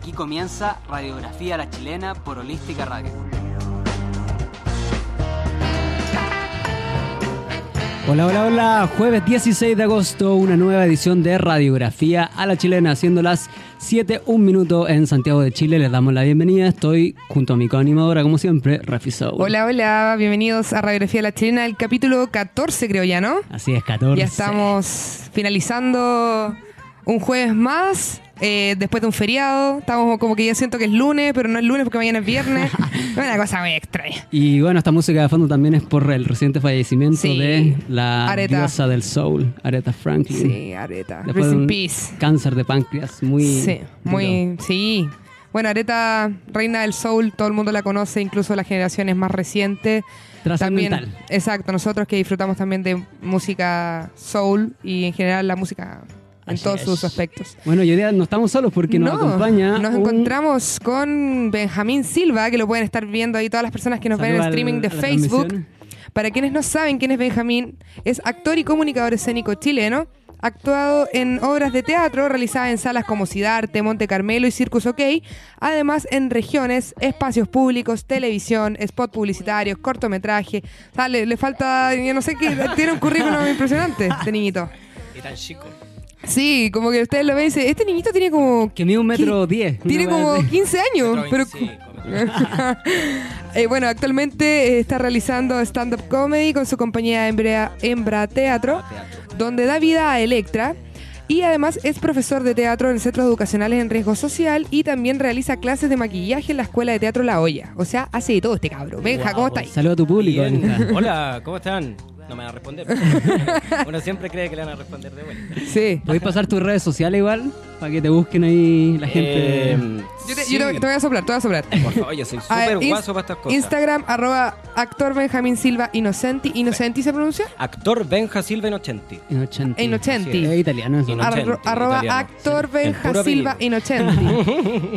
Aquí comienza Radiografía a la Chilena por Holística Radio. Hola, hola, hola. Jueves 16 de agosto, una nueva edición de Radiografía a la Chilena, siendo las 7, un minuto en Santiago de Chile. Les damos la bienvenida. Estoy junto a mi coanimadora, como siempre, Rafi Soul. Hola, hola. Bienvenidos a Radiografía a la Chilena, el capítulo 14, creo ya, ¿no? Así es, 14. Ya estamos finalizando un jueves más eh, después de un feriado. Estamos como que ya siento que es lunes, pero no es lunes porque mañana es viernes. es una cosa muy extraña. Y bueno, esta música de fondo también es por el reciente fallecimiento de la diosa del soul, Aretha Franklin. Sí, Aretha. Rest in peace. Cáncer de páncreas, muy. Sí, muy. Sí. Bueno, Aretha, reina del soul, todo el mundo la conoce, incluso las generaciones más recientes. También, exacto, nosotros que disfrutamos también de música soul y en general la música en todos sus aspectos. Bueno, hoy día no estamos solos porque nos acompaña. Nos encontramos con Benjamín Silva, que lo pueden estar viendo ahí todas las personas que nos ven en el streaming de Facebook. Para quienes no saben quién es Benjamín, es actor y comunicador escénico chileno. Actuado en obras de teatro realizadas en salas como Cidarte, Monte Carmelo y Circus OK, además en regiones, espacios públicos, televisión, spot publicitarios, cortometraje. O le, falta, yo no sé qué, tiene un currículum impresionante este niñito. Y tan chico. Sí, como que ustedes lo ven y dicen, este niñito tiene como... Que mide un metro diez. Tiene como 15 años. pero eh, bueno, actualmente eh, está realizando stand-up comedy con su compañía Hembra, Teatro, donde da vida a Electra. Y además es profesor de teatro en centros educacionales en riesgo social y también realiza clases de maquillaje en la Escuela de Teatro La Olla. O sea, hace de todo este cabro. Benja, ¿cómo estáis? Saludos a tu público. Hola, ¿cómo están? No me van a responder. Uno siempre cree que le van a responder de vuelta. Sí. ¿Podéis pasar tus redes sociales igual? Para que te busquen ahí la gente. Eh, yo, te, voy a soplar, te voy a soplar. Por favor, yo soy súper guaso para estas cosas. Instagram, arroba actor Benjamín Silva Inocenti. ¿Inocenti se pronuncia? Actor Benja Silva Inocenti. Inocenti. Inocenti. Es italiano eso. arroba actor Benja Silva Inocenti.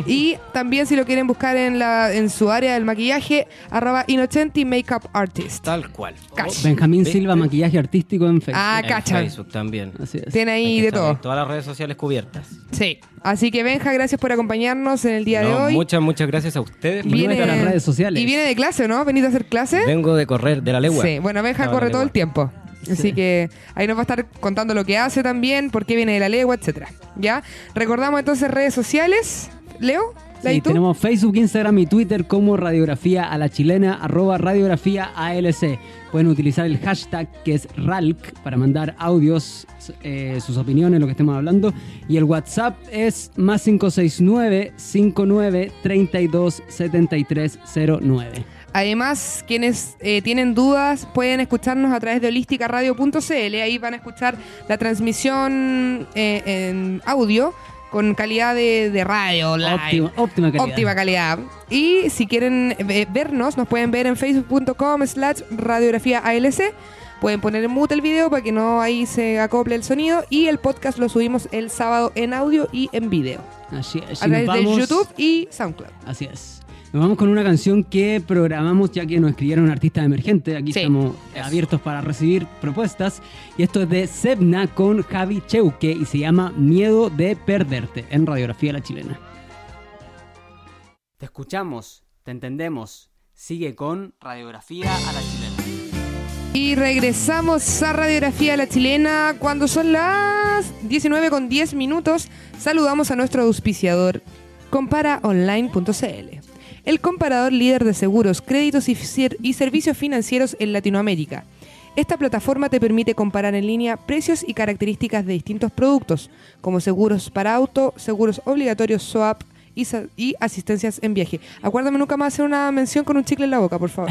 y también si lo quieren buscar en, la, en su área del maquillaje, arroba Inocenti Makeup Artist. Tal cual. Benjamín Silva Maquillaje Artístico en Facebook. Ah, cacha. En Facebook también. Así es. Tiene ahí de todo. Todas las redes sociales cubiertas. Sí. Así que Benja, gracias por acompañarnos en el día de hoy. Muchas, muchas gracias a ustedes. Viene a las redes sociales. Y viene de clase, ¿no? ¿Venís a hacer clase? Vengo de correr, de la legua. Sí, bueno, Benja corre todo el tiempo. Así que ahí nos va a estar contando lo que hace también, por qué viene de la legua, etcétera. ¿Ya? Recordamos entonces redes sociales. Leo. Sí, tenemos Facebook, Instagram y Twitter como Radiografía a la Chilena, arroba Radiografía ALC. Pueden utilizar el hashtag que es RALC para mandar audios, eh, sus opiniones, lo que estemos hablando. Y el WhatsApp es más 569 59 32 7309. Además, quienes eh, tienen dudas pueden escucharnos a través de holísticaradio.cl. Ahí van a escuchar la transmisión eh, en audio con calidad de, radio Óptima, óptima, calidad. Óptima calidad. Y si quieren eh, vernos, nos pueden ver en facebook.com slash radiografía ALC. Pueden poner en mute el video para que no ahí se acople el sonido. Y el podcast lo subimos el sábado en audio y en video. Así es. A través de YouTube y SoundCloud. Así es. Nos vamos con una canción que programamos ya que nos escribieron artistas emergentes. Aquí estamos abiertos para recibir propuestas. Y esto es de Sebna con Javi Cheuque y se llama Miedo de Perderte en Radiografía La Chilena. Te escuchamos, te entendemos. Sigue con Radiografía a la Chilena. Y regresamos a Radiografía a la Chilena cuando son las 19 con 10 minutos. Saludamos a nuestro auspiciador comparaonline.cl el comparador líder de seguros, créditos y, servicios financieros en Latinoamérica. Esta plataforma te permite comparar en línea precios y características de distintos productos, como seguros para auto, seguros obligatorios SOAP y, asistencias en viaje. Acuérdame nunca más hacer una mención con un chicle en la boca, por favor.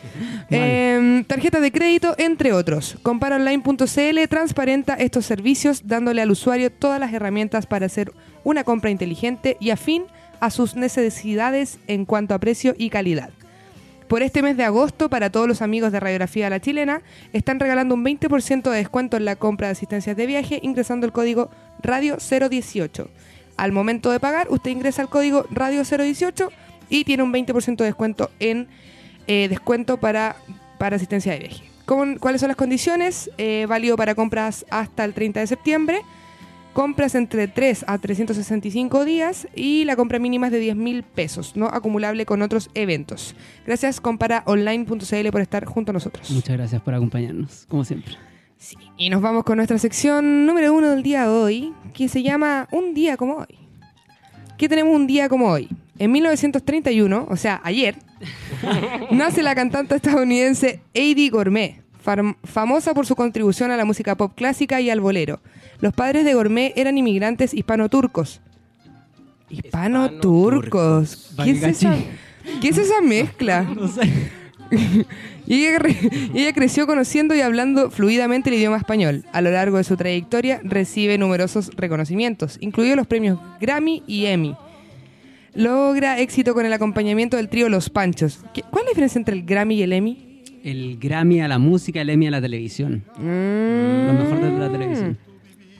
eh, tarjeta de crédito, entre otros. Comparaonline.cl transparenta estos servicios dándole al usuario todas las herramientas para hacer una compra inteligente y afín a sus necesidades en cuanto a precio y calidad. Por este mes de agosto, para todos los amigos de Radiografía La Chilena, están regalando un 20% de descuento en la compra de asistencias de viaje ingresando el código Radio 018. Al momento de pagar, usted ingresa el código Radio 018 y tiene un 20% de descuento en eh, descuento para, para asistencia de viaje. ¿Cuáles son las condiciones? Eh, válido para compras hasta el 30 de septiembre compras entre 3 a 365 días y la compra mínima es de 10 mil pesos, no acumulable con otros eventos. Gracias comparaonline.cl por estar junto a nosotros. Muchas gracias por acompañarnos, como siempre. Sí, y nos vamos con nuestra sección número uno del día de hoy, que se llama Un día como hoy. ¿Qué tenemos un día como hoy? En 1931, o sea, ayer, nace la cantante estadounidense Eddie Gourmet, famosa por su contribución a la música pop clásica y al bolero. Los padres de Gourmet eran inmigrantes hispano-turcos. Hispano-turcos. ¿Qué, es esa- ¿Qué es esa mezcla? No sé. Y ella, ella creció conociendo y hablando fluidamente el idioma español. A lo largo de su trayectoria recibe numerosos reconocimientos, incluidos los premios Grammy y Emmy. Logra éxito con el acompañamiento del trío Los Panchos. ¿Qué- ¿Cuál es la diferencia entre el Grammy y el Emmy? El Grammy a la música, el Emmy a la televisión. Mm. Lo mejor de la televisión.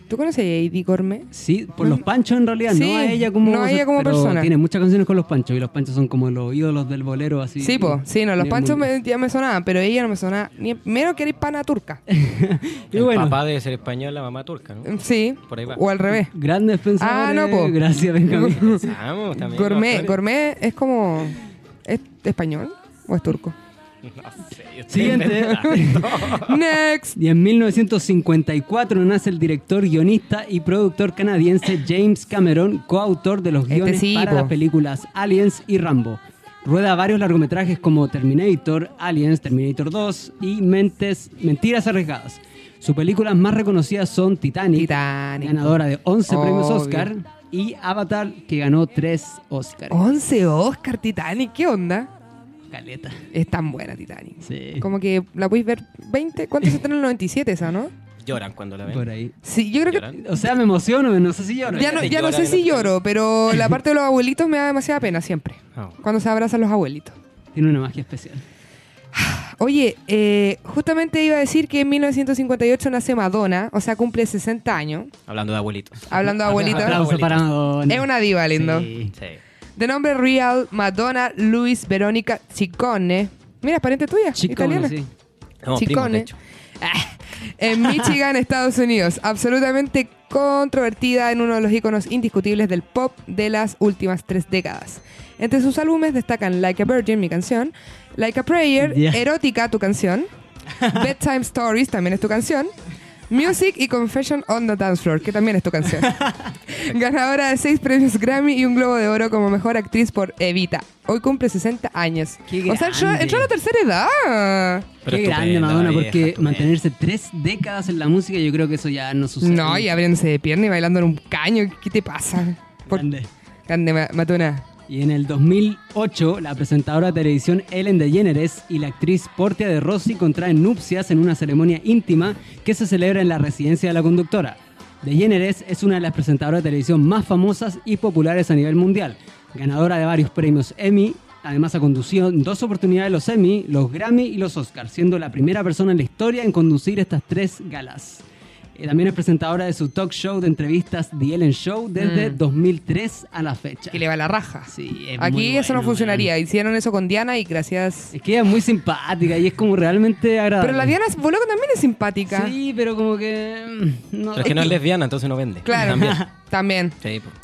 ¿Tú conoces a Eddie Gourmet? Sí, por los panchos en realidad, Sí, no a ella como, no a ella como pero persona. Tiene muchas canciones con los panchos y los panchos son como los ídolos del bolero así. Sí, po. Sí, no, los Panchos me- ya me sonaban, pero ella no me sonaba. Ni, menos que era hispana turca. Y El bueno, papá debe ser español, la mamá turca, ¿no? Sí. Por ahí va. O al revés. grandes pensadores. Ah, no, po. Gracias, Benjamín. Vamos, también. Gourmet. Gourmet es como... ¿Es español o es turco? No sé, Siguiente. Next. Y en 1954 nace el director, guionista y productor canadiense James Cameron, coautor de los Este guiones sí, para po. las películas Aliens y Rambo. Rueda varios largometrajes como Terminator, Aliens, Terminator 2 y Mentes, Mentiras Arriesgadas. Sus películas más reconocidas son Titanic, Titanic. ganadora de 11 premios. Oscar, y Avatar, que ganó 3 Oscars. 11 Oscar Titanic, ¿qué onda? Caleta. Es tan buena Titanic. Sí. Como que la podéis ver 20, ¿cuánto se estrenó en el 97 esa, no? Lloran cuando la ven. Por ahí. Sí, yo creo que. O sea, me emociono, no sé si lloro. ya no, ya sé si lloro, pero la parte de los abuelitos me da demasiada pena siempre. Ah. Cuando se abrazan los abuelitos. Tiene una magia especial. Oye, eh, justamente iba a decir que en 1958 nace Madonna, o sea, cumple 60 años. Hablando de abuelitos. Hablando de abuelitos. Aplauso para Madonna. Es una diva, lindo. Sí. Sí. De nombre real, Madonna Luis Verónica Ciccone. Mira, pariente tuya, Chico, italiana. sí. Hecho. en Michigan, Estados Unidos. Absolutamente controvertida en uno de los iconos indiscutibles del pop de las últimas tres décadas. Entre sus álbumes destacan Like a Virgin, mi canción, Like a Prayer, Ya. Erótica, tu canción, Bedtime Stories, también es tu canción, Music y Confession on the Dance Floor, que también es tu canción. Ganadora de seis premios Grammy y un Globo de Oro como mejor actriz por Evita. Hoy cumple 60 años. Qué o sea, entró, a la tercera edad. Pero Qué grande Madonna, vieja, porque mantenerse tres décadas en la música, yo creo que eso ya no sucede. No, y abriéndose de pierna y bailando en un caño. ¿Qué te pasa? Por- Grande. Grande. Y en el 2008, la presentadora de televisión Ellen DeGeneres y la actriz Portia de Rossi contraen nupcias en una ceremonia íntima que se celebra en la residencia de la conductora. DeGeneres es una de las presentadoras de televisión más famosas y populares a nivel mundial, ganadora de varios premios Emmy. Además ha conducido en dos oportunidades los Emmy, los Grammy y los Oscars, siendo la primera persona en la historia en conducir estas tres galas. Eh, También es presentadora de su talk show de entrevistas The Ellen Show desde Mm. 2003 a la fecha. Que le va la raja. Sí, es Aquí muy eso no funcionaría. Hicieron eso con Diana y gracias. Es que ella es muy simpática y es como realmente agradable. Pero la Diana Boloco también es simpática. Sí, pero como que... mm, No, Pero es que no es lesbiana, entonces no vende. Claro, También. también. Sí, pues.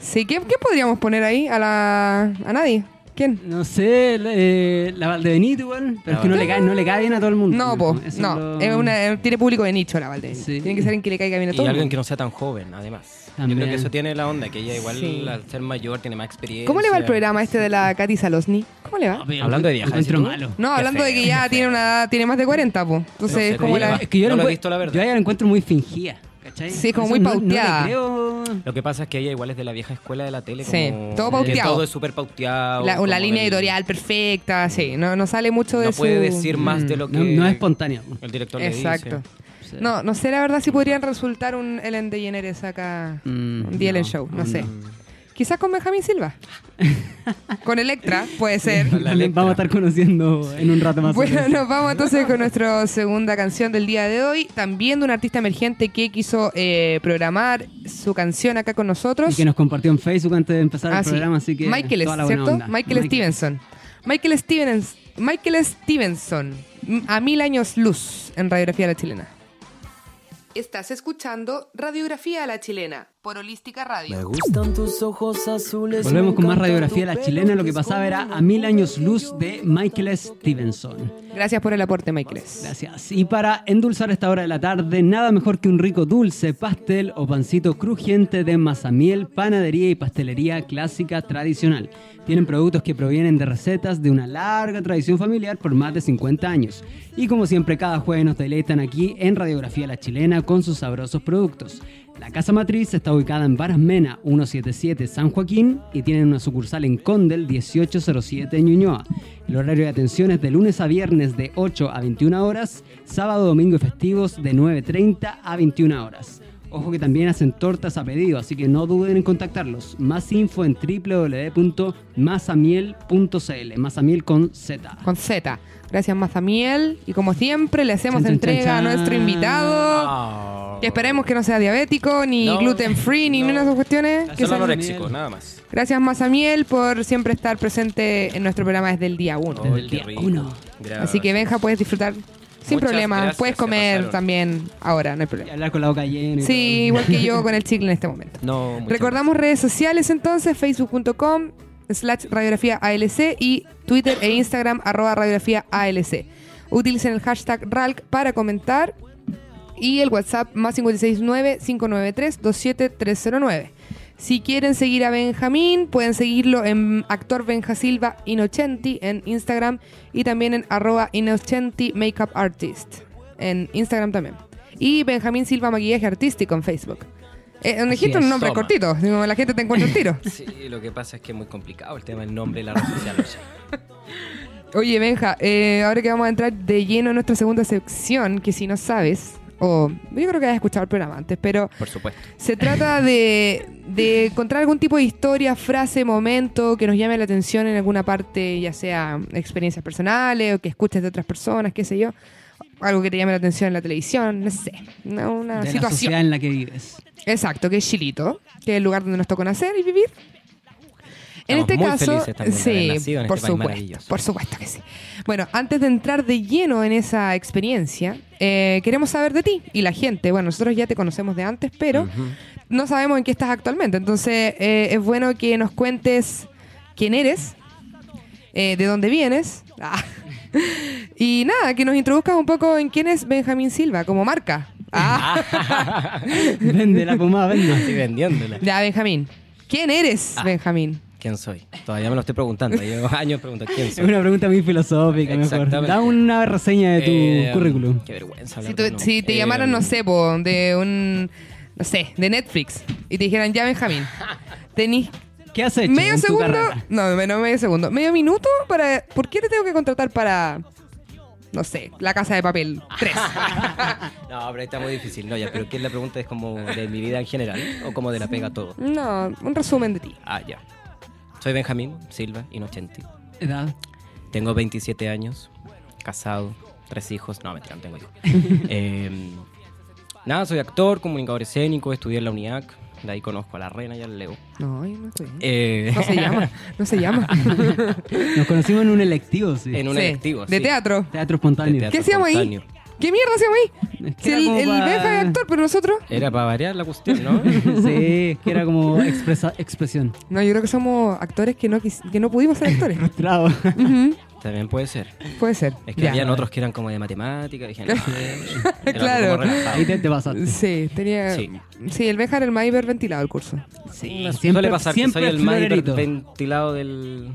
Sí, ¿qué, qué podríamos poner ahí? ¿A la a nadie? ¿Quién? No sé, eh, la Valdebenito igual, pero es que no le, cae, no le cae bien a todo el mundo. No, po, Eso no. lo- Es una, eh, tiene público de nicho la Valde. Sí. Tiene que ser alguien que le caiga bien a Y todo. el alguien mundo. que no sea tan joven, además. También. Yo creo que eso tiene la onda, que ella igual Sí. al ser mayor tiene más experiencia. ¿Cómo le va el programa este de la Katy Salosny? ¿Cómo le va? No, pero Hablando de malo. No, hablando de que ya tiene una edad- tiene más de 40, po. Entonces, No sé, la... Es que yo, No lo he visto, la verdad. yo a ella la encuentro muy fingida, ¿cachai? Sí, como muy eso no- no le pauteada. Lo que pasa es que ella igual es de la vieja escuela de la tele. Sí, como todo pauteado. todo es súper pauteado. La, o la línea del- editorial perfecta, sí. No, no sale mucho de No su... puede decir más Mm. de lo que No, no es espontáneo. el director le Exacto. dice. Sí. No, no sé la verdad si podrían resultar un Ellen DeGeneres acá. Mm, un no, Show, no no. sé. Quizás con Benjamín Silva. con Electra, puede ser. Vamos a estar conociendo en un rato más. Bueno, nos vamos entonces con nuestra segunda canción del día de hoy. También de un artista emergente que quiso eh, programar su canción acá con nosotros. Y que nos compartió en Facebook antes de empezar Ah, el sí. programa, así que. Michael, toda la buena ¿cierto? onda. Michael, Stevenson. Michael Stevens, Michael Stevenson. A mil años luz en radiografía de la chilena. Estás escuchando Radiografía a la Chilena por Holística Radio. Me gustan tus ojos azules. Volvemos con más radiografía de la chilena. Lo que pasaba era A Mil Años Luz de Michael Stevenson. Gracias por el aporte, Michael. Gracias. Y para endulzar esta hora de la tarde, nada mejor que un rico dulce, pastel o pancito crujiente de mazamiel, panadería y pastelería clásica tradicional. Tienen productos que provienen de recetas de una larga tradición familiar por más de 50 años. Y como siempre, cada jueves nos deleitan aquí en Radiografía La Chilena con sus sabrosos productos. La casa matriz está ubicada en Varas Mena 177 San Joaquín y tienen una sucursal en Condel 1807 en Ñuñoa. El horario de atención es de lunes a viernes de 8 a 21 horas, sábado, domingo y festivos de 9.30 a 21 horas. Ojo que también hacen tortas a pedido, así que no duden en contactarlos. Más info en www.masamiel.cl. Masamiel con Z. Con Z. Gracias, Mazamiel. Y como siempre, le hacemos Chan, entrega chan, a nuestro invitado. Ah. Que esperemos que no sea diabético, ni No, gluten free, ni no. ninguna de esas cuestiones. Que anoréxico, nada más. Gracias, Mazamiel, por siempre estar presente en nuestro programa desde el día 1. Desde Ay, el qué día rico. uno. Gracias. Así que Benja, puedes disfrutar sin Muchas problema. gracias, puedes comer también ahora, no hay Y problema. hablar con la boca llena. y Sí, todo. igual que yo con el chicle en este momento. No, Recordamos redes sociales entonces, facebook.com slash radiografía ALC y Twitter e Instagram arroba radiografía ALC. Utilicen el hashtag RALC para comentar y el WhatsApp más 569-593-27309. Si quieren seguir a Benjamín, pueden seguirlo en actor Benja Silva Inocenti en Instagram y también en arroba Inocenti Makeup Artist en Instagram también. Y Benjamín Silva Maquillaje Artístico en Facebook. Eh, un nombre Toma. cortito, la gente te encuentra el tiro. Sí, lo que pasa es que es muy complicado el tema del nombre y la red social. Oye, Benja, eh, ahora que vamos a entrar de lleno en nuestra segunda sección, que si no sabes, o yo creo que has escuchado el programa antes, pero Por supuesto. se trata de, de encontrar algún tipo de historia, frase, momento que nos llame la atención en alguna parte, ya sea experiencias personales o que escuches de otras personas, qué sé yo. Algo que te llame la atención en la televisión, no sé. Una, una de la situación. sociedad en la que vives. Exacto, que es Chilito, que es el lugar donde nos tocó nacer y vivir. En este muy caso, también sí, nacido en por este supuesto, por supuesto que sí. Bueno, antes de entrar de lleno en esa experiencia, eh, queremos saber de ti y la gente. Bueno, nosotros ya te conocemos de antes, pero no sabemos en qué estás actualmente. Entonces, eh, es bueno que nos cuentes quién eres, eh, de dónde vienes. Ah. Y nada, que nos introduzcas un poco en quién es Benjamín Silva como marca. Ah. Vende la pomada, Estoy vende. vendiéndola. Ya, Benjamín. ¿Quién eres, Ah. Benjamín? ¿Quién soy? Todavía me lo estoy preguntando. Llevo años preguntando quién Es soy. una pregunta muy filosófica, mejor. Da una reseña de tu Eh, currículum. Qué vergüenza. Si, tú- si te Eh, llamaran, no sé, po, de un, no sé, de Netflix, y te dijeran, ya, Benjamín, tenís ¿Qué has hecho medio en tu segundo, carrera? no, no medio segundo, medio minuto para, ¿por qué te tengo que contratar para, no sé, la casa de papel 3? No, pero ahí está muy difícil. No, ya, pero ¿qué es la pregunta? ¿Es como de mi vida en general o como de la pega todo? no, un resumen de ti. Ah, ya. Soy Benjamín Silva Inocenti. Edad. Tengo 27 años, casado, tres hijos. No, mentira, no tengo hijos. Eh, nada, soy actor, comunicador escénico, estudié en la UNIAC. De ahí conozco a la reina y al Leo. No, no estoy. Eh, No se llama, no se llama. Nos conocimos en un electivo, sí. en un Sí, electivo. De sí. teatro. Teatro espontáneo. De teatro ¿Qué hacíamos ahí? ¿Qué mierda hacíamos ahí? Si el, el pa- Benja es actor, pero nosotros... Era para variar la cuestión, ¿no? Sí, que era como expresa, expresión. No, yo creo que somos actores que no, quis- que no pudimos ser actores. Trabo. Ujú, También puede ser. Puede ser. Es que Ya. habían otros que eran como de matemática. Dije, no, era Claro. como relajado. Ahí te, te pasaste. Sí, tenía. Sí. Sí, el Benja era el más hiperventilado el curso. Sí, No, siempre, suele pasar siempre que soy el más florerito. ventilado del...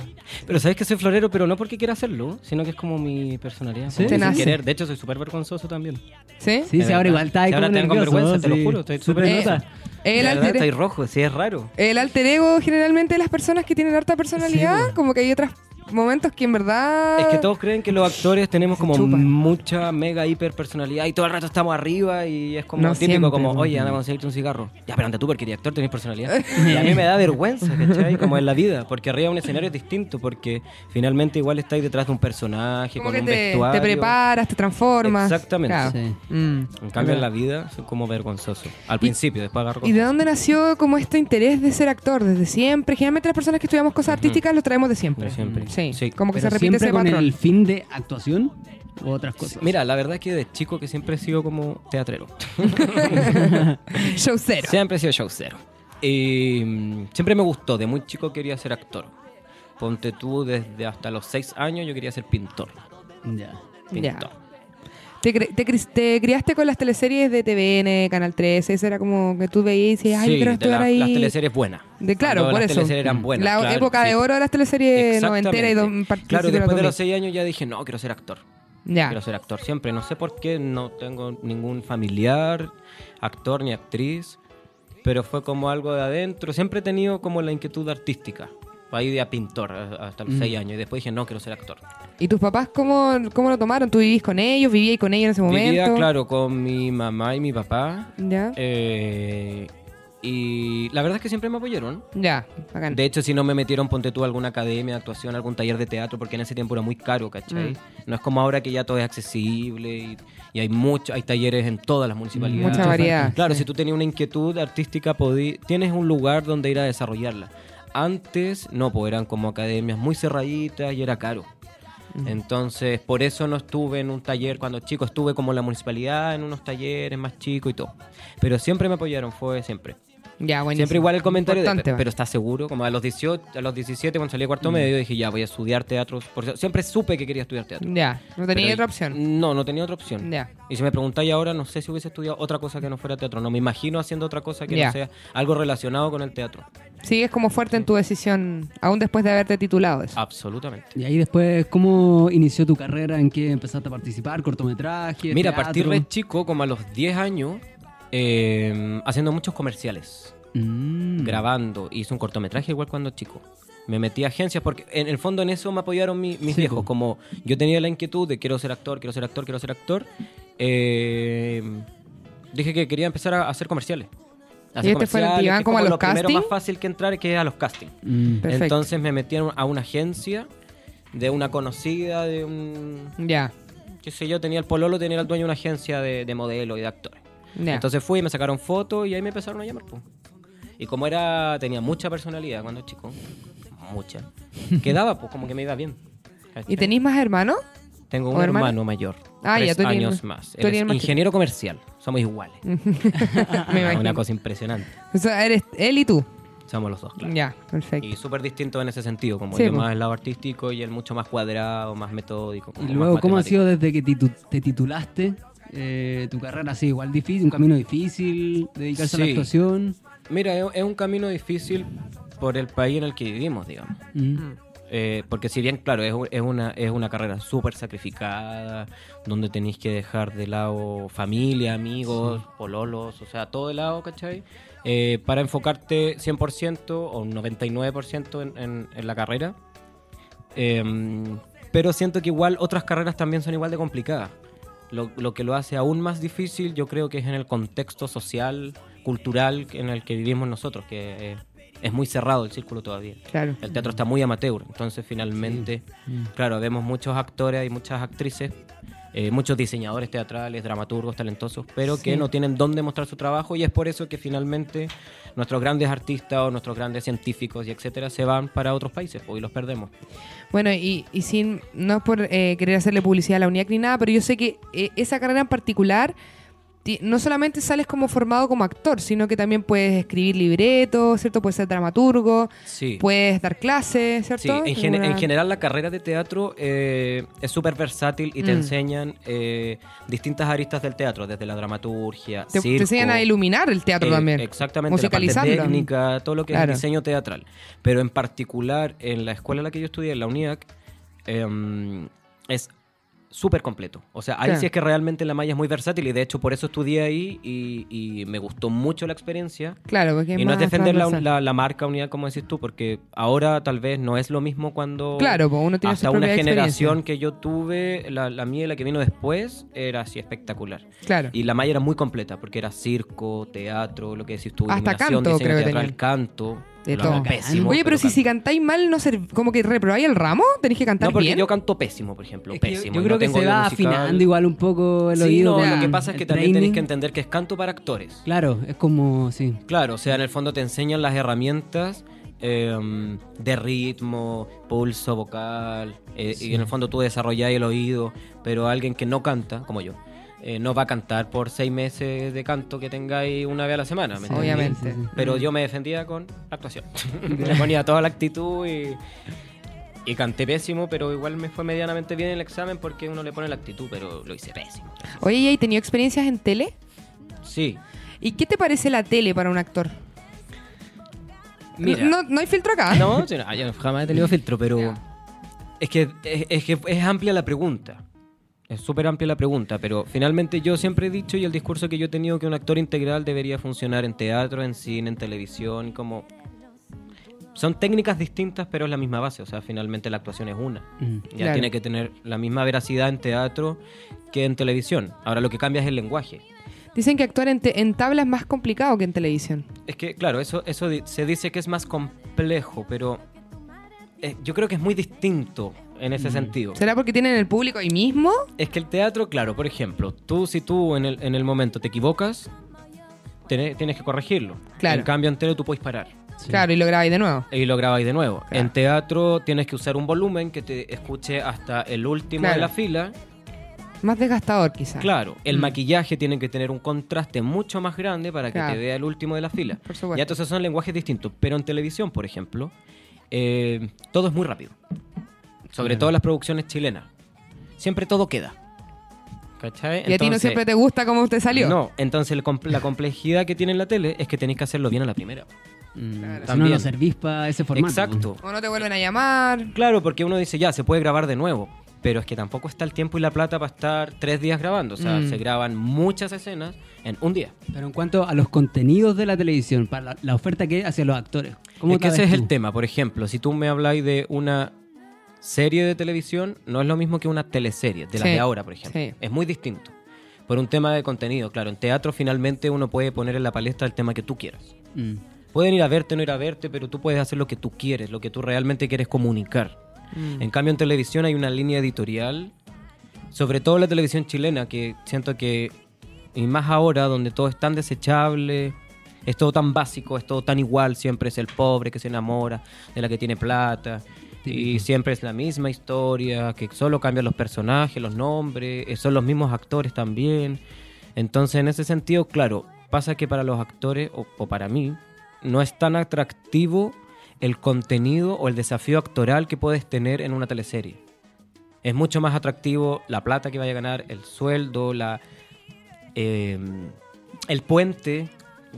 Pero sabes que soy florero, pero no porque quiera hacerlo, sino que es como mi personalidad. Sí. sin nace. querer. De hecho, soy súper vergonzoso también. ¿Sí? Sí, sí, ahora igual está ahí Sí, ahora tengo nervioso, vergüenza, te lo sí. juro, estoy Se súper- Eh, nota. El De verdad, alter, estoy rojo, sí, es raro. el alter ego generalmente de las personas que tienen harta personalidad, Sí, po. como que hay otros momentos que en verdad. Es que todos creen que los actores tenemos como chupa. mucha mega hiper personalidad y todo el rato estamos arriba y es como No típico siempre, como, oye, anda, a seguirte un cigarro. Ya, pero anda tú porque eres actor, tenés personalidad. y a mí me da vergüenza, ¿cachai? Como en la vida, porque arriba un escenario es distinto, porque finalmente igual estáis detrás de un personaje, Como con que un te, vestuario. te preparas, te transformas. Exactamente. Claro. Sí. Mm. En cambio en la vida soy como vergonzoso. Al principio, después agarro ¿Y de dónde nació como este interés de ser actor? ¿Desde siempre? Generalmente las personas que estudiamos cosas artísticas lo traemos de siempre. De siempre. Sí, Sí. como que Pero se repite siempre ese con patrón. el fin de actuación. o otras cosas? Mira, la verdad es que de chico que siempre he sido como teatrero. Show cero. Siempre he sido show cero. Y mm, siempre me gustó, de muy chico quería ser actor. Ponte tú, desde hasta los seis años yo quería ser pintor. Ya. Pintor. ¿Te, criaste con las teleseries de TVN, Canal 13? Eso era como que tú veías y decías, ay, Sí, quiero estudiar la- ahí. las teleseries buenas. De, claro, Cuando por las eso. teleseries eran buenas. La claro, época sí. de oro de las teleseries noventeras y don. Claro, después de los seis años ya dije, no, quiero ser actor. 2000. Ya. Quiero ser actor siempre. No sé por qué, no tengo ningún familiar, actor ni actriz, pero fue como algo de adentro. Siempre he tenido como la inquietud artística. Ahí de a pintor hasta los Mm. seis años. Y después dije, no, quiero ser actor. ¿Y tus papás cómo, cómo lo tomaron? ¿Tú vivís con ellos? ¿Vivías con ellos en ese momento? Vivía, claro, con mi mamá y mi papá. Ya. eh, y la verdad es que siempre me apoyaron. Ya, bacán. De hecho, si no me metieron, ponte tú a alguna academia de actuación, algún taller de teatro, porque en ese tiempo era muy caro, ¿cachai? Mm. No es como ahora que ya todo es accesible y, y hay mucho, hay talleres en todas las municipalidades. Mucha variedad. Claro, sí. si tú tenías una inquietud artística, podí- tienes un lugar donde ir a desarrollarla. Antes, no, pues eran como academias muy cerraditas y era caro. Entonces, por eso no estuve en un taller cuando chico, estuve como en la municipalidad, en unos talleres más chicos y todo. Pero siempre me apoyaron, fue siempre. Ya, buenísimo. Siempre igual el comentario, de, Importante, "Pe- va. pero ¿estás seguro? Como a los 18, a los 17 cuando salí a Mm. cuarto medio dije, ya, voy a estudiar teatro. Por eso- siempre supe que quería estudiar teatro. Ya, no tenía Pero- otra opción. No, no tenía otra opción. Ya. Y si me preguntáis ahora, no sé si hubiese estudiado otra cosa que no fuera teatro. No me imagino haciendo otra cosa que Ya. no sea algo relacionado con el teatro. Sigues como fuerte en tu decisión, aún después de haberte titulado eso. Absolutamente. Y ahí después, ¿cómo inició tu carrera? ¿En qué empezaste a participar? ¿Cortometraje? Mira, a teatro? partir de chico, como a los 10 años, eh, haciendo muchos comerciales, Mm. grabando. Hice un cortometraje igual cuando chico. Me metí a agencias porque en el fondo en eso me apoyaron mi- mis Sí, viejos. po. Como yo tenía la inquietud de quiero ser actor, quiero ser actor, quiero ser actor, eh, dije que quería empezar a hacer comerciales. A hacer ¿Y este fue el que como a los lo primero casting? más fácil que entrar que es a los castings. Mm. Entonces me metí a un- a una agencia de una conocida, de un... Ya, qué sé yo, tenía el pololo, tenía el dueño de una agencia de, de modelos y de actores. Ya. Entonces fui, me sacaron fotos y ahí me empezaron a llamar. po. Y como era, tenía mucha personalidad cuando chico, mucha, quedaba pues como que me iba bien. ¿Y tenéis más hermanos? Tengo un hermana? hermano mayor, Ah, ya, tres tú eres años más. tú eres ingeniero comercial, somos iguales. Me Ah. Una cosa impresionante. O sea, eres él y tú. Somos los dos, claro. Ya, perfecto. Y súper distintos en ese sentido, como Sí, yo más el lado artístico y él mucho más cuadrado, más metódico. como Y más luego, ¿cómo ha sido desde que titu- te titulaste? Eh, tu carrera así, igual difícil, un camino difícil, dedicarse a la actuación. Mira, es es un camino difícil por el país en el que vivimos, digamos. Mm. Eh, porque si bien, claro, es, una, es una carrera súper sacrificada, donde tenéis que dejar de lado familia, amigos, pololos, o sea, todo de lado, ¿cachai? Eh, para enfocarte 100% o un 99% en, en, en la carrera. Em, pero siento que igual otras carreras también son igual de complicadas. Lo, lo que lo hace aún más difícil yo creo que es en el contexto social, cultural en el que vivimos nosotros, que eh, es muy cerrado el círculo todavía. Claro. El teatro está muy amateur, entonces finalmente, claro, vemos muchos actores y muchas actrices, eh, muchos diseñadores teatrales, dramaturgos talentosos, pero Sí. que no tienen dónde mostrar su trabajo y es por eso que finalmente nuestros grandes artistas o nuestros grandes científicos y etcétera se van para otros países pues, y los perdemos. Bueno, y, y sin, no es por eh, querer hacerle publicidad a la UNIAC ni nada, pero yo sé que eh, esa carrera en particular ti- no solamente sales como formado como actor, sino que también puedes escribir libretos, ¿cierto? Puedes ser dramaturgo, Sí. puedes dar clases, Sí, ¿cierto? en, gen- Una- en general la carrera de teatro eh, es súper versátil y te Mm. enseñan eh, distintas aristas del teatro, desde la dramaturgia, te, enseñan a iluminar el teatro Eh, también. Exactamente, la parte técnica, todo lo que Claro. es diseño teatral. Pero en particular, en la escuela en la que yo estudié, en la UNIAC, em, es súper completo. O sea, ahí sí es que realmente la malla es muy versátil y de hecho por eso estudié ahí y, y me gustó mucho la experiencia. Claro, porque y no es defender la, la- la marca unidad como decís tú, porque ahora tal vez no es lo mismo cuando... Claro, pues uno tiene hasta su una generación que yo tuve, la, la mía y la que vino después, era así espectacular. Claro. Y la malla era muy completa, porque era circo, teatro, lo que decís tú, Hasta canto, diseño creo que teatral, canto. De todo. pésimo, Oye, pero si, canto. si cantáis mal, no ser, como que reprobáis el ramo, tenéis que cantar No, porque bien. yo canto pésimo, por ejemplo, Es que yo- pésimo. yo creo no que tengo se va musical. afinando igual un poco el Sí, oído. no, lo que pasa es que también tenéis que entender que es canto para actores. Claro, es como, sí. Claro, o sea, en el fondo te enseñan las herramientas eh, de ritmo, pulso vocal, eh, y en el fondo tú desarrollas el oído, pero alguien que no canta, como yo, eh, no va a cantar por seis meses de canto que tengáis una vez a la semana. ¿me? Obviamente. Pero yo me defendía con la actuación. Le ponía toda la actitud y, y canté pésimo, pero igual me fue medianamente bien el examen porque uno le pone la actitud, pero lo hice pésimo. Oye, ¿y tenido experiencias en tele? Sí. ¿Y qué te parece la tele para un actor? Mira. No, no hay filtro acá. No, yo, no- yo jamás he tenido filtro, pero es que es, es que es amplia la pregunta. Es súper amplia la pregunta, pero finalmente yo siempre he dicho y el discurso que yo he tenido que un actor integral debería funcionar en teatro, en cine, en televisión, como son técnicas distintas, pero es la misma base, o sea, finalmente la actuación es una. Mm. Ya Claro. tiene que tener la misma veracidad en teatro que en televisión. Ahora lo que cambia es el lenguaje. Dicen que actuar en, te- en tabla es más complicado que en televisión. Es que, claro, eso, eso di- se dice que es más complejo, pero eh, yo creo que es muy distinto en ese sentido. ¿Será porque tienen el público ahí mismo? Es que el teatro, claro, por ejemplo, tú si tú en el, en el momento te equivocas, tiene- tienes que corregirlo. Claro. En cambio, en tele tú puedes parar Sí. Claro, y lo grabáis de nuevo. y lo grabáis de nuevo. Claro. En teatro tienes que usar un volumen que te escuche hasta el último Claro. de la fila. Más desgastador, quizás. Claro, el Mm. maquillaje tiene que tener un contraste mucho más grande para que Claro. te vea el último de la fila. Por supuesto. Ya entonces son lenguajes distintos. Pero en televisión, por ejemplo, eh, todo es muy rápido. Sobre Claro. todo las producciones chilenas. Siempre todo queda. ¿Cachai? y a ti no Entonces- siempre te gusta cómo usted salió. No, entonces el com- la complejidad que tiene en la tele es que tenéis que hacerlo bien a la primera. Mm, Claro. Si no También. lo servís para ese formato. Exacto. O no te vuelven a llamar. Claro, porque uno dice, ya, se puede grabar de nuevo. Pero es que tampoco está el tiempo y la plata para estar tres días grabando. O sea, Mm. se graban muchas escenas en un día. Pero en cuanto a los contenidos de la televisión, para la, la oferta que hay hacia los actores. ¿cómo Es que la ese ves es el tema. Por ejemplo, si tú me habláis de una serie de televisión, no es lo mismo que una teleserie, de las Sí, de ahora, por ejemplo. sí. Es muy distinto. Por un tema de contenido, claro. En teatro finalmente uno puede poner en la palestra el tema que tú quieras. Mm. Pueden ir a verte, no ir a verte, pero tú puedes hacer lo que tú quieres, lo que tú realmente quieres comunicar. Mm. En cambio, en televisión hay una línea editorial, sobre todo la televisión chilena, que siento que, y más ahora, donde todo es tan desechable, es todo tan básico, es todo tan igual, siempre es el pobre que se enamora de la que tiene plata, y siempre es la misma historia, que solo cambian los personajes, los nombres, eh, son los mismos actores también. Entonces, en ese sentido, claro, pasa que para los actores, o, para mí, no es tan atractivo el contenido o el desafío actoral que puedes tener en una teleserie. Es mucho más atractivo la plata que vaya a ganar, el sueldo, la, eh, el puente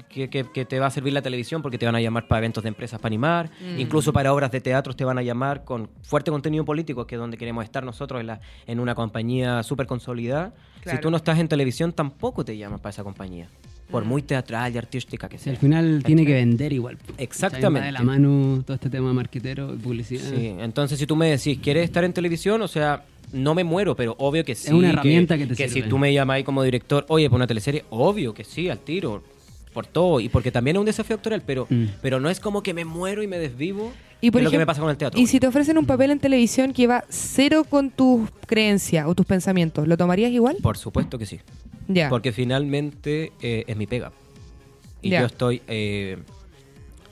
que, que- que te va a servir la televisión porque te van a llamar para eventos de empresas para animar, Mm. incluso para obras de teatro te van a llamar con fuerte contenido político, que es donde queremos estar nosotros en, la- en una compañía súper consolidada. Claro. Si tú no estás en televisión, tampoco te llaman para esa compañía, por Mm. muy teatral y artística que Si sea. al final tiene que vender igual. Exactamente. de la mano todo este tema marquetero y publicidad. Sí, entonces si tú me decís, ¿quieres estar en televisión? O sea, no me muero, pero obvio que sí. una herramienta que te si sirve. tú me llamas ahí como director, oye, por una teleserie, obvio que sí, al tiro, por todo. Y porque también es un desafío actoral, pero, Mm. pero no es como que me muero y me desvivo. Y por es lo que me pasa con el teatro. Y si te ofrecen un papel en televisión que va cero con tus creencias o tus pensamientos, ¿lo tomarías igual? Por supuesto que sí. Ya. Porque finalmente eh, es mi pega. Y Ya. yo estoy eh,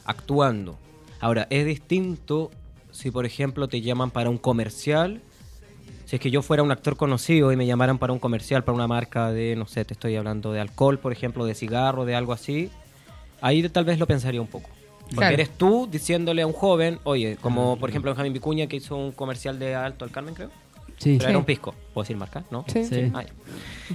actuando. Ahora, es distinto si, por ejemplo, te llaman para un comercial. Si es que yo fuera un actor conocido y me llamaran para un comercial, para una marca de, no sé, te estoy hablando de alcohol, por ejemplo, de cigarro, de algo así, ahí tal vez lo pensaría un poco. Porque Claro. eres tú diciéndole a un joven, oye, como por ejemplo Benjamín Vicuña que hizo un comercial de Alto al Carmen, creo. Sí. Pero era un pisco. ¿Puedo decir marca? ¿No? Sí. Sí. Ah.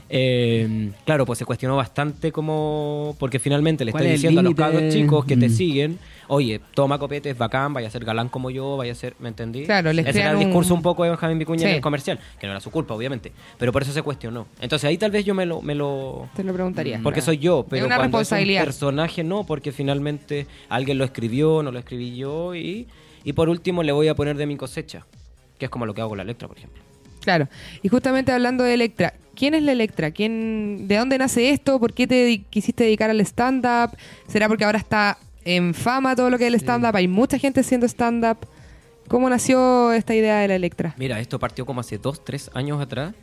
Eh, claro, pues se cuestionó bastante como... Porque finalmente le ¿Cuál estoy es diciendo a los cabros chicos que te Mm. siguen, oye, toma copete, es bacán, vaya a ser galán como yo, vaya a ser... ¿Me entendí? Claro, les Ese era el discurso un poco de Benjamín Vicuña en Sí. el comercial, que no era su culpa, obviamente. Pero por eso se cuestionó. Entonces ahí tal vez yo me lo... Me lo Te lo preguntaría. porque soy yo, pero una cuando es un personaje no, porque finalmente alguien lo escribió, no lo escribí yo y, y por último le voy a poner de mi cosecha, que es como lo que hago con la Electra, por ejemplo. Claro. Y justamente hablando de Electra, ¿quién es la Electra? ¿Quién, ¿De dónde nace esto? ¿Por qué te quisiste dedicar al stand-up? ¿Será porque ahora está en fama todo lo que es el stand-up? Hay mucha gente haciendo stand-up. ¿Cómo nació esta idea de la Electra? Mira, esto partió como hace dos, tres años atrás.